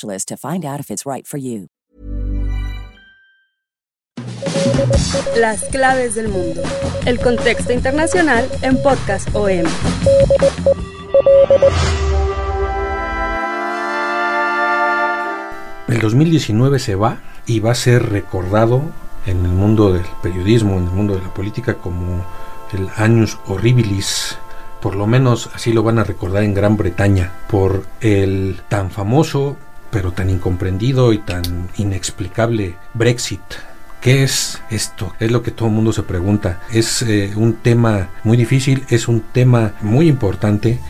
to find out if it's right for you. Las claves del mundo. El contexto internacional en Podcast OM. El 2019 se va y va a ser recordado en el mundo del periodismo, en el mundo de la política como el Años Horribilis por lo menos así lo van a recordar en Gran Bretaña, por el tan famoso pero tan incomprendido y tan inexplicable Brexit. ¿Qué es esto? Es lo que todo el mundo se pregunta. Es eh, un tema muy difícil, es un tema muy importante.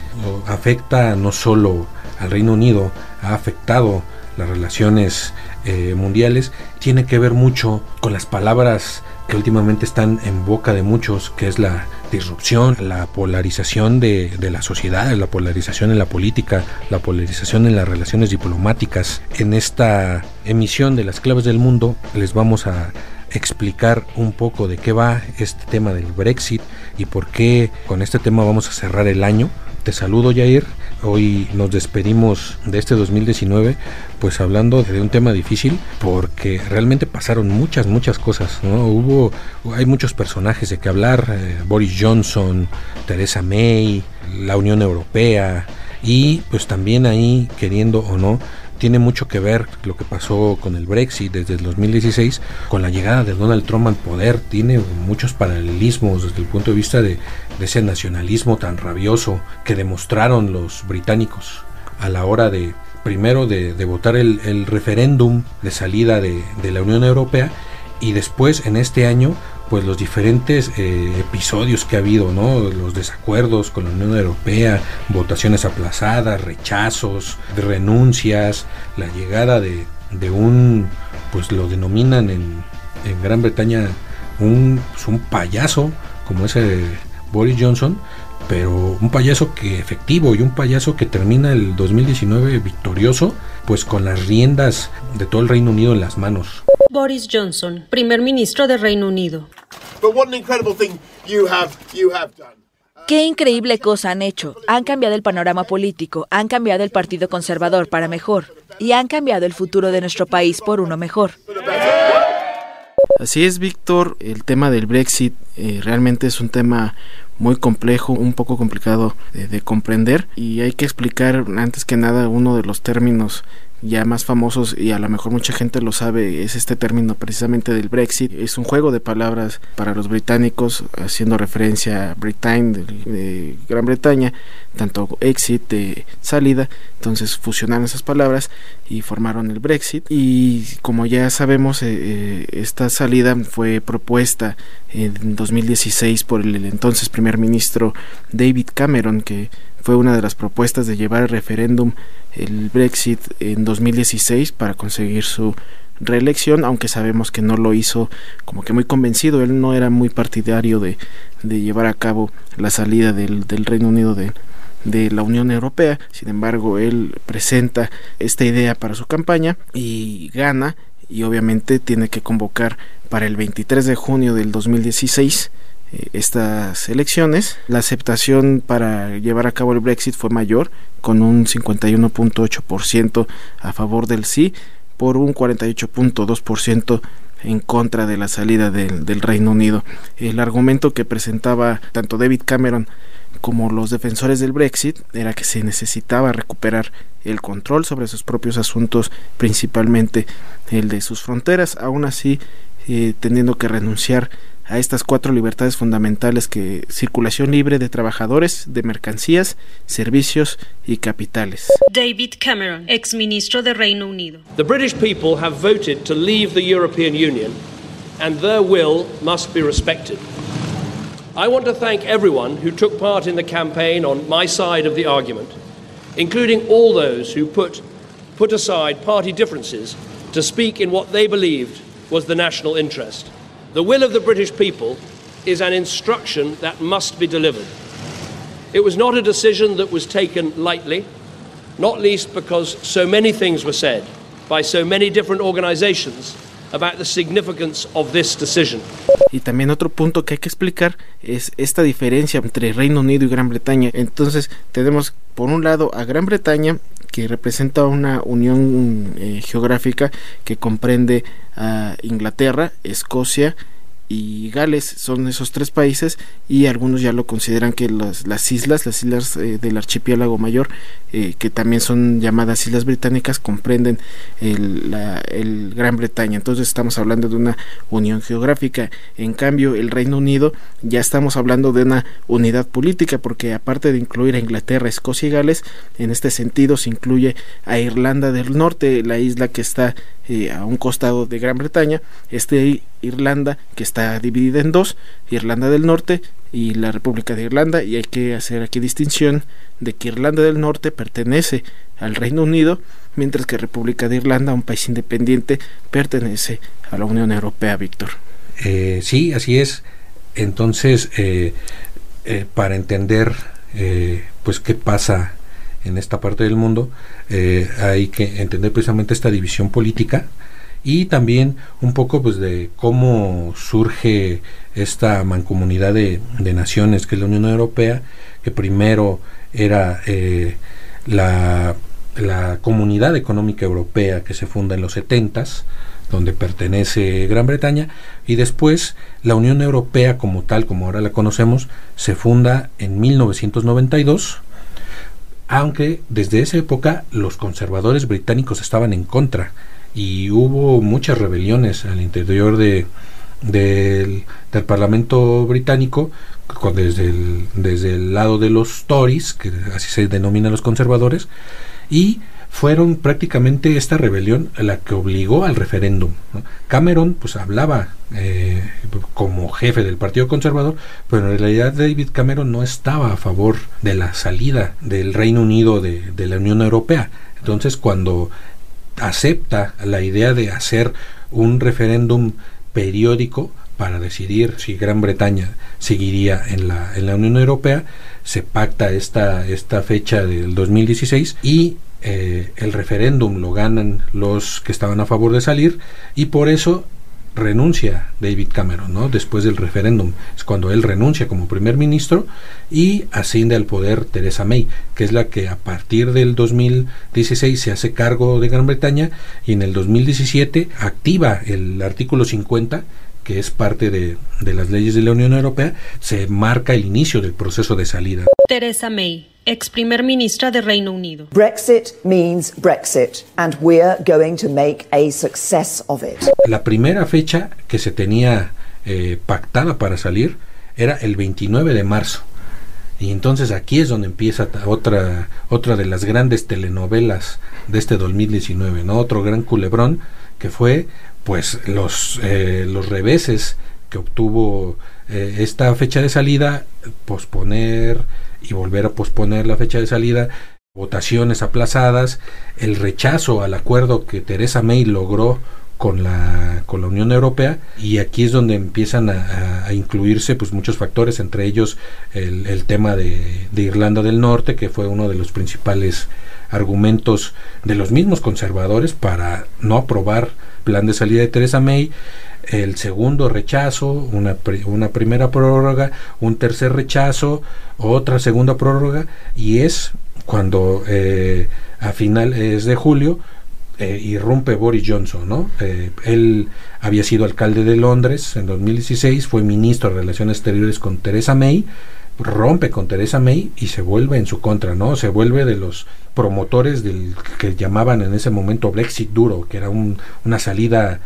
Afecta no solo al Reino Unido, ha afectado las relaciones eh, mundiales. Tiene que ver mucho con las palabras que últimamente están en boca de muchos, que es la disrupción, la polarización de, de, la sociedad, la polarización en la política, la polarización en las relaciones diplomáticas. En esta emisión de las claves del mundo les vamos a explicar un poco de qué va este tema del Brexit y por qué con este tema vamos a cerrar el año. Te saludo Jair, hoy nos despedimos de este 2019 pues hablando de un tema difícil porque realmente pasaron muchas muchas cosas, ¿no? Hubo hay muchos personajes de que hablar, eh, Boris Johnson, Theresa May, la Unión Europea y pues también ahí queriendo o no tiene mucho que ver lo que pasó con el Brexit desde el 2016, con la llegada de Donald Trump al poder, tiene muchos paralelismos desde el punto de vista de, ese nacionalismo tan rabioso que demostraron los británicos a la hora de, primero, de, votar el, referéndum de salida de, de la Unión Europea y después en este año pues los diferentes eh, episodios que ha habido, ¿no? Los desacuerdos con la Unión Europea, votaciones aplazadas, rechazos, renuncias, la llegada de, de un, pues lo denominan en, en Gran Bretaña un, pues un payaso, como ese Boris Johnson, pero un payaso que efectivo y un payaso que termina el 2019 victorioso, pues con las riendas de todo el Reino Unido en las manos. Boris Johnson, primer ministro de Reino Unido. Qué increíble cosa han hecho. Han cambiado el panorama político, han cambiado el Partido Conservador para mejor y han cambiado el futuro de nuestro país por uno mejor. Así es, Víctor, el tema del Brexit eh, realmente es un tema muy complejo, un poco complicado de comprender y hay que explicar antes que nada uno de los términos ya más famosos y a lo mejor mucha gente lo sabe es este término precisamente del Brexit. Es un juego de palabras para los británicos haciendo referencia a Britain Gran Bretaña tanto exit de salida. Entonces fusionaron esas palabras y formaron el Brexit. Y como ya sabemos eh, eh, esta salida fue propuesta en 2016 por el entonces primer ministro David Cameron que fue una de las propuestas de llevar el referéndum el Brexit en 2016 para conseguir su reelección, aunque sabemos que no lo hizo como que muy convencido, él no era muy partidario de, de llevar a cabo la salida del, del Reino Unido de, de la Unión Europea, sin embargo él presenta esta idea para su campaña y gana y obviamente tiene que convocar para el 23 de junio del 2016 eh, estas elecciones. La aceptación para llevar a cabo el Brexit fue mayor, con un 51.8% a favor del sí, por un 48.2% en contra de la salida del, Reino Unido. El argumento que presentaba tanto David Cameron como los defensores del Brexit era que se necesitaba recuperar el control sobre sus propios asuntos, principalmente el de sus fronteras, aún así eh, teniendo que renunciar a estas cuatro libertades fundamentales que circulación libre de trabajadores, de mercancías, servicios y capitales. David Cameron, ex ministro de Reino Unido. The British people have voted to leave the European Union and their will must be respected. I want to thank everyone who took part in the campaign on my side of the argument, including all those who put, put aside party differences to speak in what they believed was the national interest. The will of the British people is an instruction that must be delivered. It was not a decision that was taken lightly, not least because so many things were said by so many different organizations about the significance of this decision. Y también otro punto que hay que explicar es esta diferencia entre Reino Unido y Gran Bretaña. Entonces tenemos por un lado a Gran Bretaña que representa una unión eh, geográfica que comprende a Inglaterra, Escocia, y Gales son esos tres países y algunos ya lo consideran que las, las islas, las islas eh, del archipiélago mayor, eh, que también son llamadas islas británicas, comprenden el, el, Gran Bretaña. Entonces estamos hablando de una unión geográfica. En cambio, el Reino Unido ya estamos hablando de una unidad política, porque aparte de incluir a Inglaterra, Escocia y Gales, en este sentido se incluye a Irlanda del Norte, la isla que está eh, a un costado de Gran Bretaña, este Irlanda que está dividida en dos, Irlanda del Norte y la República de Irlanda, y hay que hacer aquí distinción de que Irlanda del Norte pertenece al Reino Unido, mientras que República de Irlanda, un país independiente, pertenece a la Unión Europea, Víctor. Eh, sí, así es. Entonces, eh, para entender pues qué pasa en esta parte del mundo, eh, hay que entender precisamente esta división política y también un poco pues de cómo surge esta mancomunidad de, naciones que es la Unión Europea, que primero era eh, la, la, Comunidad Económica Europea que se funda en los 70 donde pertenece Gran Bretaña, y después la Unión Europea como tal, como ahora la conocemos, se funda en 1992 aunque desde esa época los conservadores británicos estaban en contra y hubo muchas rebeliones al interior de, del, Parlamento británico desde el, desde el lado de los Tories, que así se denominan los conservadores, y fueron prácticamente esta rebelión la que obligó al referéndum. Cameron pues hablaba eh, como jefe del Partido Conservador, pero en realidad David Cameron no estaba a favor de la salida del Reino Unido de, de la Unión Europea. Entonces cuando acepta la idea de hacer un referéndum periódico para decidir si Gran Bretaña seguiría en la, en la Unión Europea, se pacta esta, esta fecha del 2016 y eh, el referéndum lo ganan los que estaban a favor de salir y por eso renuncia David Cameron, ¿no? Después del referéndum, es cuando él renuncia como primer ministro y asciende al poder Theresa May, que es la que a partir del 2016 se hace cargo de Gran Bretaña y en el 2017 activa el artículo 50 que es parte de, de las leyes de la Unión Europea, se marca el inicio del proceso de salida. Theresa May ex primer ministra de Reino Unido. Brexit means Brexit and we're going to make a success of it. La primera fecha que se tenía eh, pactada para salir era el 29 de marzo. Y entonces aquí es donde empieza otra otra de las grandes telenovelas de este 2019, ¿no? Otro gran culebrón que fue pues los eh, los reveses que obtuvo eh, esta fecha de salida, posponer y volver a posponer la fecha de salida, votaciones aplazadas, el rechazo al acuerdo que Teresa May logró con la, con la Unión Europea y aquí es donde empiezan a, incluirse pues muchos factores, entre ellos el, tema de, de, Irlanda del Norte, que fue uno de los principales argumentos de los mismos conservadores para no aprobar plan de salida de Teresa May, el segundo rechazo, una, una primera prórroga, un tercer rechazo, otra segunda prórroga, y es cuando eh, a finales de julio eh, irrumpe Boris Johnson, ¿no? Eh, él había sido alcalde de Londres en 2016, fue ministro de Relaciones Exteriores con Theresa May, rompe con Theresa May y se vuelve en su contra, ¿no? Se vuelve de los promotores del que llamaban en ese momento Brexit duro, que era una salida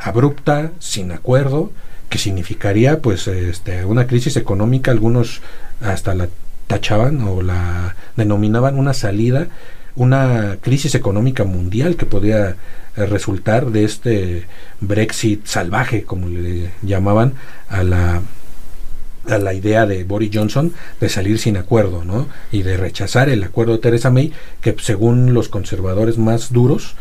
abrupta, sin acuerdo, que significaría pues este, una crisis económica, algunos hasta la tachaban o la denominaban una salida, una crisis económica mundial que podía eh, resultar de este Brexit salvaje, como le llamaban a la a la idea de Boris Johnson de salir sin acuerdo, ¿no? Y de rechazar el acuerdo de Theresa May, que según los conservadores más duros,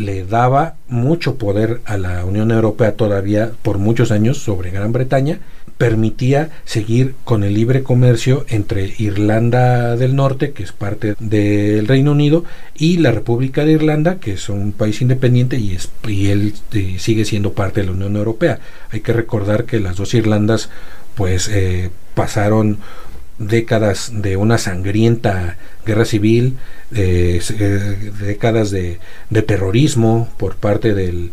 le daba mucho poder a la Unión Europea todavía por muchos años sobre Gran Bretaña, permitía seguir con el libre comercio entre Irlanda del Norte, que es parte del Reino Unido, y la República de Irlanda, que es un país independiente y, es, y él eh, sigue siendo parte de la Unión Europea. Hay que recordar que las dos Irlandas pues eh, pasaron décadas de una sangrienta guerra civil, eh, décadas de, terrorismo por parte del,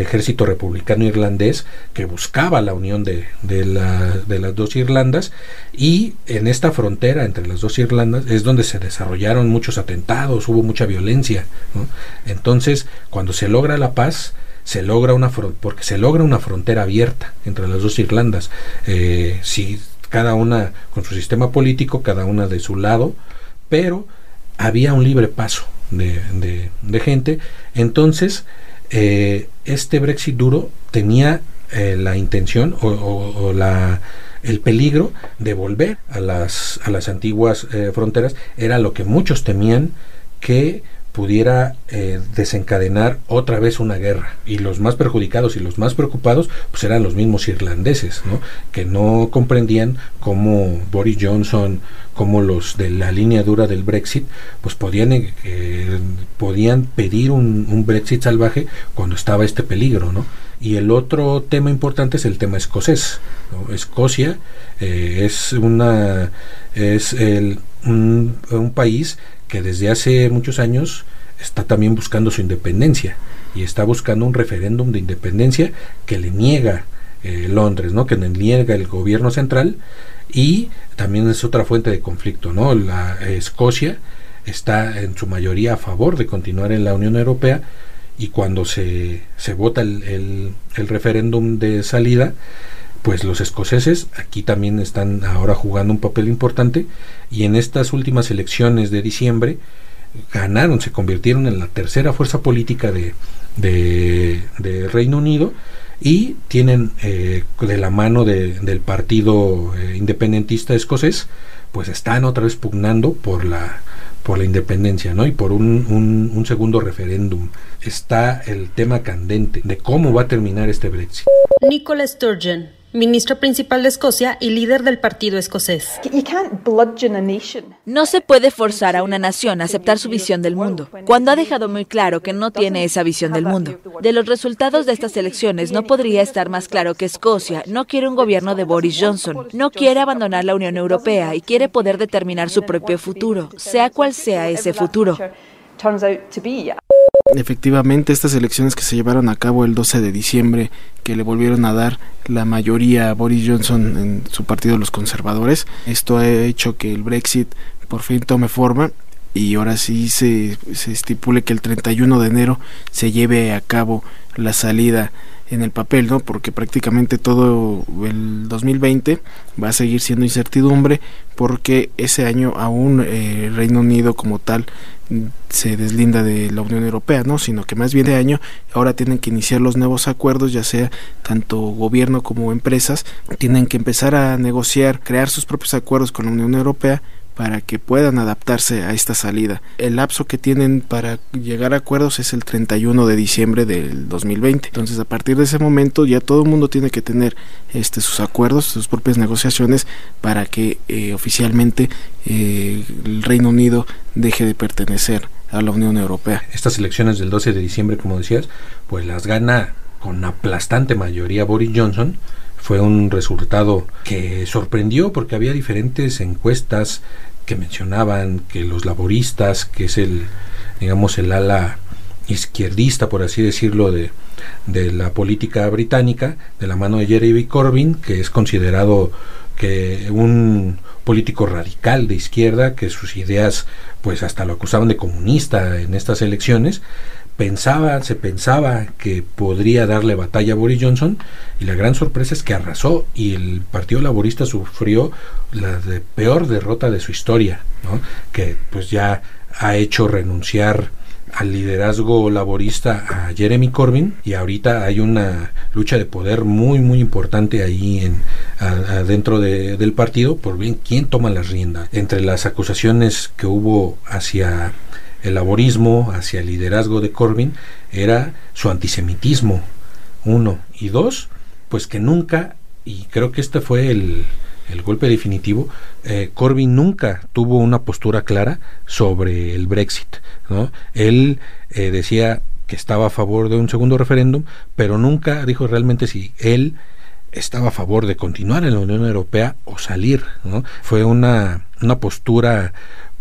ejército republicano irlandés que buscaba la unión de, de, las dos Irlandas y en esta frontera entre las dos Irlandas es donde se desarrollaron muchos atentados, hubo mucha violencia. Entonces, cuando se logra la paz, se logra una porque se logra una frontera abierta entre las dos Irlandas. Eh, cada una con su sistema político, cada una de su lado, pero había un libre paso de, gente. Entonces, eh, este Brexit duro tenía eh, la intención o, la, el peligro de volver a las, a las antiguas eh, fronteras. Era lo que muchos temían que pudiera eh, desencadenar otra vez una guerra y los más perjudicados y los más preocupados pues eran los mismos irlandeses ¿no? que no comprendían cómo Boris Johnson como los de la línea dura del Brexit pues podían eh, podían pedir un, Brexit salvaje cuando estaba este peligro ¿no? y el otro tema importante es el tema escocés Escocia eh, es una es el, un, un país que desde hace muchos años está también buscando su independencia y está buscando un referéndum de independencia que le niega eh, Londres, ¿no? que le niega el gobierno central y también es otra fuente de conflicto. ¿no? La Escocia está en su mayoría a favor de continuar en la Unión Europea y cuando se, se vota el, el referéndum de salida, pues los escoceses aquí también están ahora jugando un papel importante y en estas últimas elecciones de diciembre ganaron, se convirtieron en la tercera fuerza política de, de, Reino Unido y tienen eh, de la mano del partido eh, independentista escocés, pues están otra vez pugnando por la por la independencia, ¿no? Y por un, un, un segundo referéndum. Está el tema candente de cómo va a terminar este Brexit. Sturgeon ministro principal de Escocia y líder del partido escocés. No se puede forzar a una nación a aceptar su visión del mundo, cuando ha dejado muy claro que no tiene esa visión del mundo. De los resultados de estas elecciones no podría estar más claro que Escocia no quiere un gobierno de Boris Johnson, no quiere abandonar la Unión Europea y quiere poder determinar su propio futuro, sea cual sea ese futuro. Efectivamente, estas elecciones que se llevaron a cabo el 12 de diciembre, que le volvieron a dar la mayoría a Boris Johnson en su partido los conservadores, esto ha hecho que el Brexit por fin tome forma y ahora sí se, se estipule que el 31 de enero se lleve a cabo la salida en el papel, ¿no? Porque prácticamente todo el 2020 va a seguir siendo incertidumbre porque ese año aún el eh, Reino Unido como tal se deslinda de la Unión Europea, ¿no? Sino que más bien de año ahora tienen que iniciar los nuevos acuerdos, ya sea tanto gobierno como empresas, tienen que empezar a negociar, crear sus propios acuerdos con la Unión Europea para que puedan adaptarse a esta salida. El lapso que tienen para llegar a acuerdos es el 31 de diciembre del 2020. Entonces, a partir de ese momento ya todo el mundo tiene que tener este sus acuerdos, sus propias negociaciones para que eh, oficialmente eh, el Reino Unido deje de pertenecer a la Unión Europea. Estas elecciones del 12 de diciembre, como decías, pues las gana con aplastante mayoría Boris Johnson fue un resultado que sorprendió porque había diferentes encuestas que mencionaban que los laboristas, que es el, digamos, el ala izquierdista, por así decirlo, de, de la política británica, de la mano de Jeremy Corbyn, que es considerado que un político radical de izquierda, que sus ideas pues hasta lo acusaban de comunista en estas elecciones, pensaba, se pensaba que podría darle batalla a Boris Johnson y la gran sorpresa es que arrasó y el Partido Laborista sufrió la peor derrota de su historia, que pues ya ha hecho renunciar al liderazgo laborista a Jeremy Corbyn y ahorita hay una lucha de poder muy muy importante ahí en adentro del partido por bien quién toma las riendas. Entre las acusaciones que hubo hacia el laborismo, hacia el liderazgo de Corbyn, era su antisemitismo, uno, y dos, pues que nunca, y creo que este fue el, el golpe definitivo, eh, Corbyn nunca tuvo una postura clara sobre el Brexit. ¿no? Él eh, decía que estaba a favor de un segundo referéndum, pero nunca dijo realmente si él estaba a favor de continuar en la Unión Europea o salir. ¿no? Fue una, una postura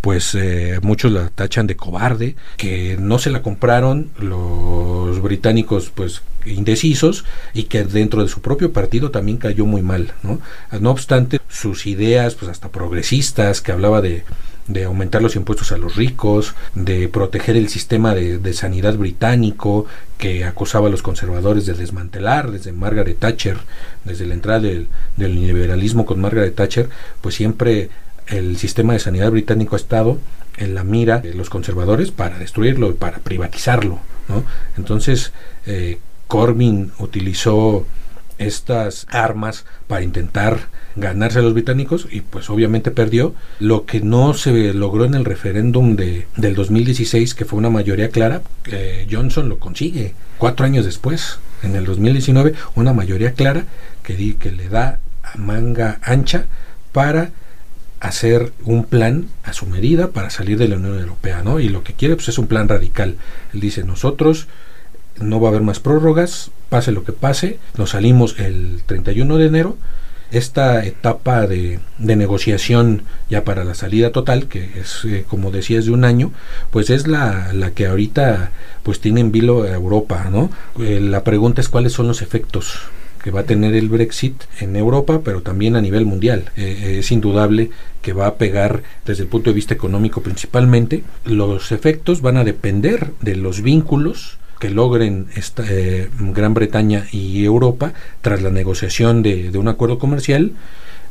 pues eh, muchos la tachan de cobarde, que no se la compraron los británicos pues indecisos y que dentro de su propio partido también cayó muy mal, ¿no? No obstante, sus ideas pues hasta progresistas que hablaba de de aumentar los impuestos a los ricos, de proteger el sistema de, sanidad británico, que acusaba a los conservadores de desmantelar desde Margaret Thatcher, desde la entrada del, del liberalismo con Margaret Thatcher, pues siempre el sistema de sanidad británico ha estado en la mira de los conservadores para destruirlo y para privatizarlo. Entonces, eh, Corbyn utilizó estas armas para intentar ganarse a los británicos y pues obviamente perdió lo que no se logró en el referéndum de, del 2016 que fue una mayoría clara que Johnson lo consigue cuatro años después en el 2019 una mayoría clara que, que le da manga ancha para hacer un plan a su medida para salir de la Unión Europea, ¿no? Y lo que quiere pues es un plan radical. Él dice, nosotros no va a haber más prórrogas, pase lo que pase, nos salimos el 31 de enero. Esta etapa de, de negociación ya para la salida total, que es, eh, como decías, de un año, pues es la, la que ahorita pues tiene en vilo Europa, ¿no? Eh, la pregunta es cuáles son los efectos que va a tener el Brexit en Europa, pero también a nivel mundial. Eh, eh, es indudable que va a pegar desde el punto de vista económico principalmente. Los efectos van a depender de los vínculos que logren esta, eh, Gran Bretaña y Europa tras la negociación de, de un acuerdo comercial.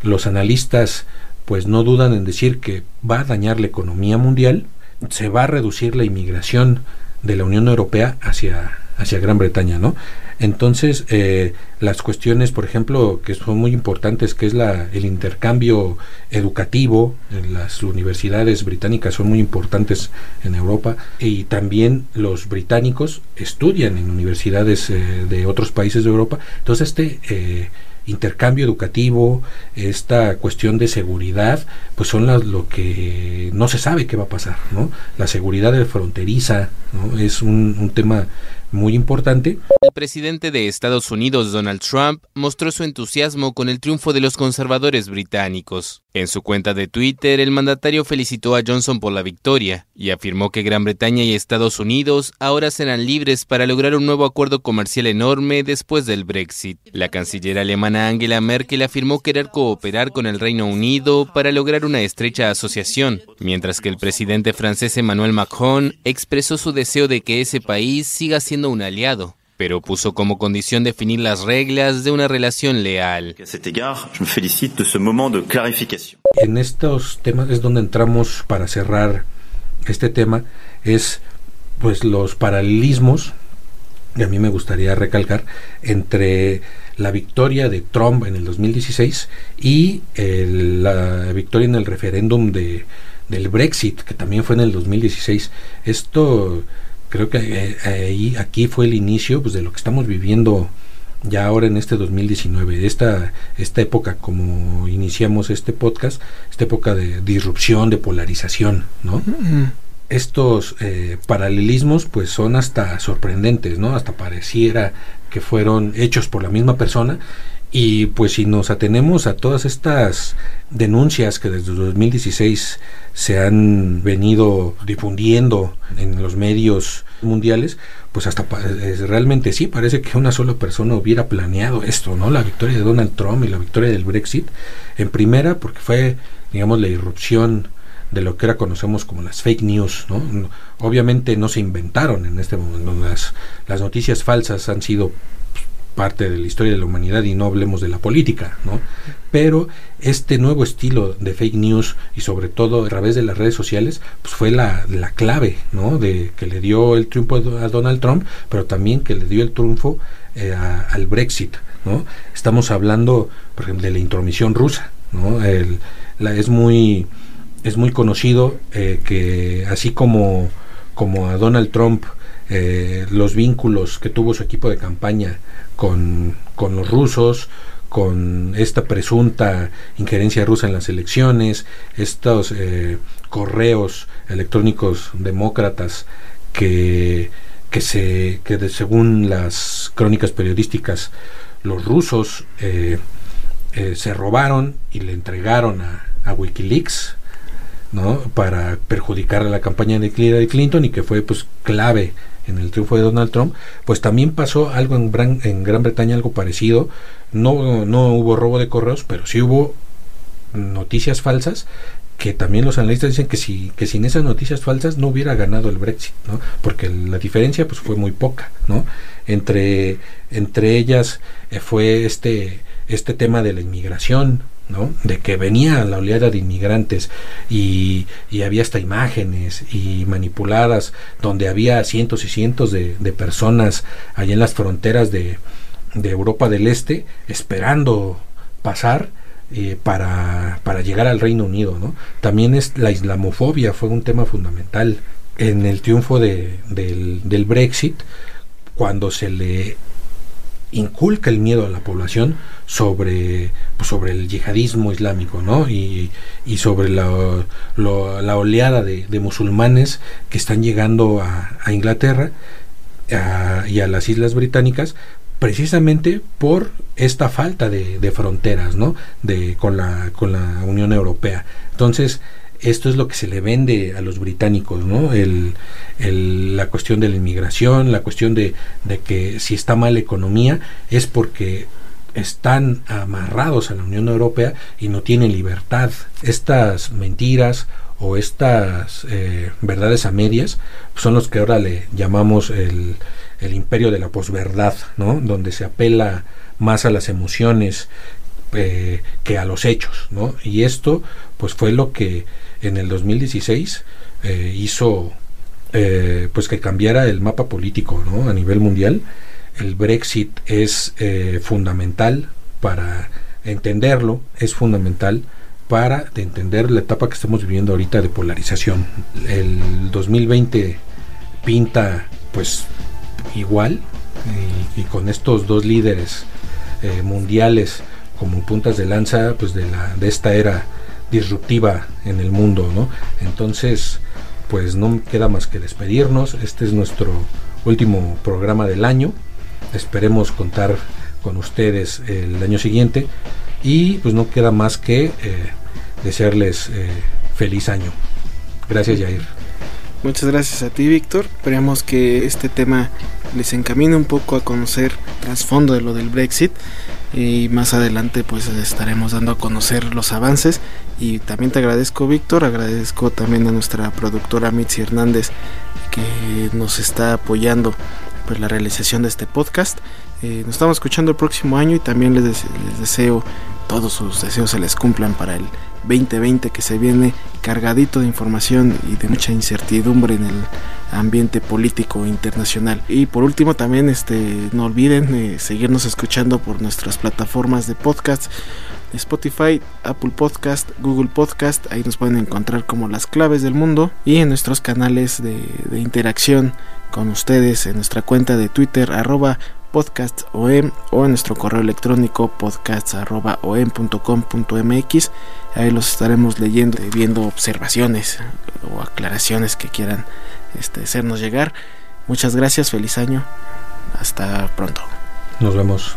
Los analistas pues no dudan en decir que va a dañar la economía mundial, se va a reducir la inmigración de la Unión Europea hacia, hacia Gran Bretaña, ¿no? Entonces, eh, las cuestiones, por ejemplo, que son muy importantes, que es la, el intercambio educativo, las universidades británicas son muy importantes en Europa y también los británicos estudian en universidades eh, de otros países de Europa. Entonces, este eh, intercambio educativo, esta cuestión de seguridad, pues son las, lo que no se sabe qué va a pasar, ¿no? La seguridad fronteriza, ¿no? Es un tema muy importante. El presidente de Estados Unidos, Donald Trump, mostró su entusiasmo con el triunfo de los conservadores británicos. En su cuenta de Twitter, el mandatario felicitó a Johnson por la victoria y afirmó que Gran Bretaña y Estados Unidos ahora serán libres para lograr un nuevo acuerdo comercial enorme después del Brexit. La canciller alemana Angela Merkel afirmó querer cooperar con el Reino Unido para lograr una estrecha asociación, mientras que el presidente francés Emmanuel Macron expresó su deseo de que ese país siga siendo un aliado, pero puso como condición definir las reglas de una relación leal. En estos temas es donde entramos para cerrar este tema, es pues los paralelismos, y a mí me gustaría recalcar, entre la victoria de Trump en el 2016 y la victoria en el referéndum de, del Brexit, que también fue en el 2016. Esto creo que eh, ahí aquí fue el inicio pues, de lo que estamos viviendo ya ahora en este 2019, esta, esta época como iniciamos este podcast, esta época de disrupción, de polarización, ¿no? Estos eh, paralelismos pues son hasta sorprendentes, ¿no? Hasta pareciera que fueron hechos por la misma persona y pues si nos atenemos a todas estas denuncias que desde 2016 se han venido difundiendo en los medios mundiales, pues hasta realmente sí, parece que una sola persona hubiera planeado esto, ¿no? La victoria de Donald Trump y la victoria del Brexit, en primera porque fue, digamos, la irrupción de lo que ahora conocemos como las fake news, ¿no? Obviamente no se inventaron en este momento, las, las noticias falsas han sido parte de la historia de la humanidad y no hablemos de la política, ¿no? Pero este nuevo estilo de fake news y sobre todo a través de las redes sociales, pues fue la, la clave, ¿no? De que le dio el triunfo a Donald Trump, pero también que le dio el triunfo eh, al Brexit, ¿no? Estamos hablando, por ejemplo, de la intromisión rusa, ¿no? Es muy es muy conocido eh, que así como como a Donald Trump eh, los vínculos que tuvo su equipo de campaña con, con los rusos, con esta presunta injerencia rusa en las elecciones, estos eh, correos electrónicos demócratas que, que, se, que según las crónicas periodísticas los rusos eh, eh, se robaron y le entregaron a, a Wikileaks ¿no? para perjudicar a la campaña de Clinton y que fue pues clave en el triunfo de Donald Trump, pues también pasó algo en Gran, en Gran Bretaña, algo parecido. No, no hubo robo de correos, pero sí hubo noticias falsas que también los analistas dicen que si que sin esas noticias falsas no hubiera ganado el Brexit, ¿no? Porque la diferencia pues fue muy poca, ¿no? Entre entre ellas eh, fue este este tema de la inmigración, de que venía la oleada de inmigrantes y, había hasta imágenes y manipuladas donde había cientos y cientos de, personas allá en las fronteras de, Europa del Este esperando pasar eh, para, llegar al Reino Unido. ¿no? También es la islamofobia fue un tema fundamental en el triunfo de, del, del Brexit cuando se le inculca el miedo a la población sobre, pues, sobre el yihadismo islámico ¿no? y, y sobre la, la oleada de, musulmanes que están llegando a, a Inglaterra y a las islas británicas precisamente por esta falta de, de fronteras ¿no? de, con, la, con la Unión Europea. Entonces, esto es lo que se le vende a los británicos, ¿no? El, la cuestión de la inmigración, la cuestión de, de que si está mal la economía es porque están amarrados a la Unión Europea y no tienen libertad. Estas mentiras o estas eh, verdades a medias son los que ahora le llamamos el, el imperio de la posverdad, ¿no? Donde se apela más a las emociones eh, que a los hechos, ¿no? Y esto, pues fue lo que en el 2016 eh, hizo eh, pues que cambiara el mapa político ¿no? a nivel mundial. El Brexit es eh, fundamental para entenderlo, es fundamental para entender la etapa que estamos viviendo ahorita de polarización. El 2020 pinta pues igual y, con estos dos líderes mundiales como puntas de lanza pues de la de esta era disruptiva en el mundo, ¿no? Entonces, pues no queda más que despedirnos. Este es nuestro último programa del año. Esperemos contar con ustedes el año siguiente y pues no queda más que eh, desearles eh, feliz año. Gracias, Jair. Muchas gracias a ti, Víctor. Esperemos que este tema les encamine un poco a conocer trasfondo de lo del Brexit y más adelante pues estaremos dando a conocer los avances y también te agradezco Víctor, agradezco también a nuestra productora Mitzi Hernández que nos está apoyando pues la realización de este podcast. Eh, nos estamos escuchando el próximo año y también les, les deseo todos sus deseos se les cumplan para el 2020 que se viene cargadito de información y de mucha incertidumbre en el ambiente político internacional. Y por último también este no olviden eh, seguirnos escuchando por nuestras plataformas de podcast Spotify, Apple Podcast, Google Podcast, ahí nos pueden encontrar como las claves del mundo y en nuestros canales de, de interacción con ustedes en nuestra cuenta de Twitter arroba podcastom o en nuestro correo electrónico podcasts.om.com.mx. Ahí los estaremos leyendo y viendo observaciones o aclaraciones que quieran este, hacernos llegar. Muchas gracias, feliz año. Hasta pronto. Nos vemos.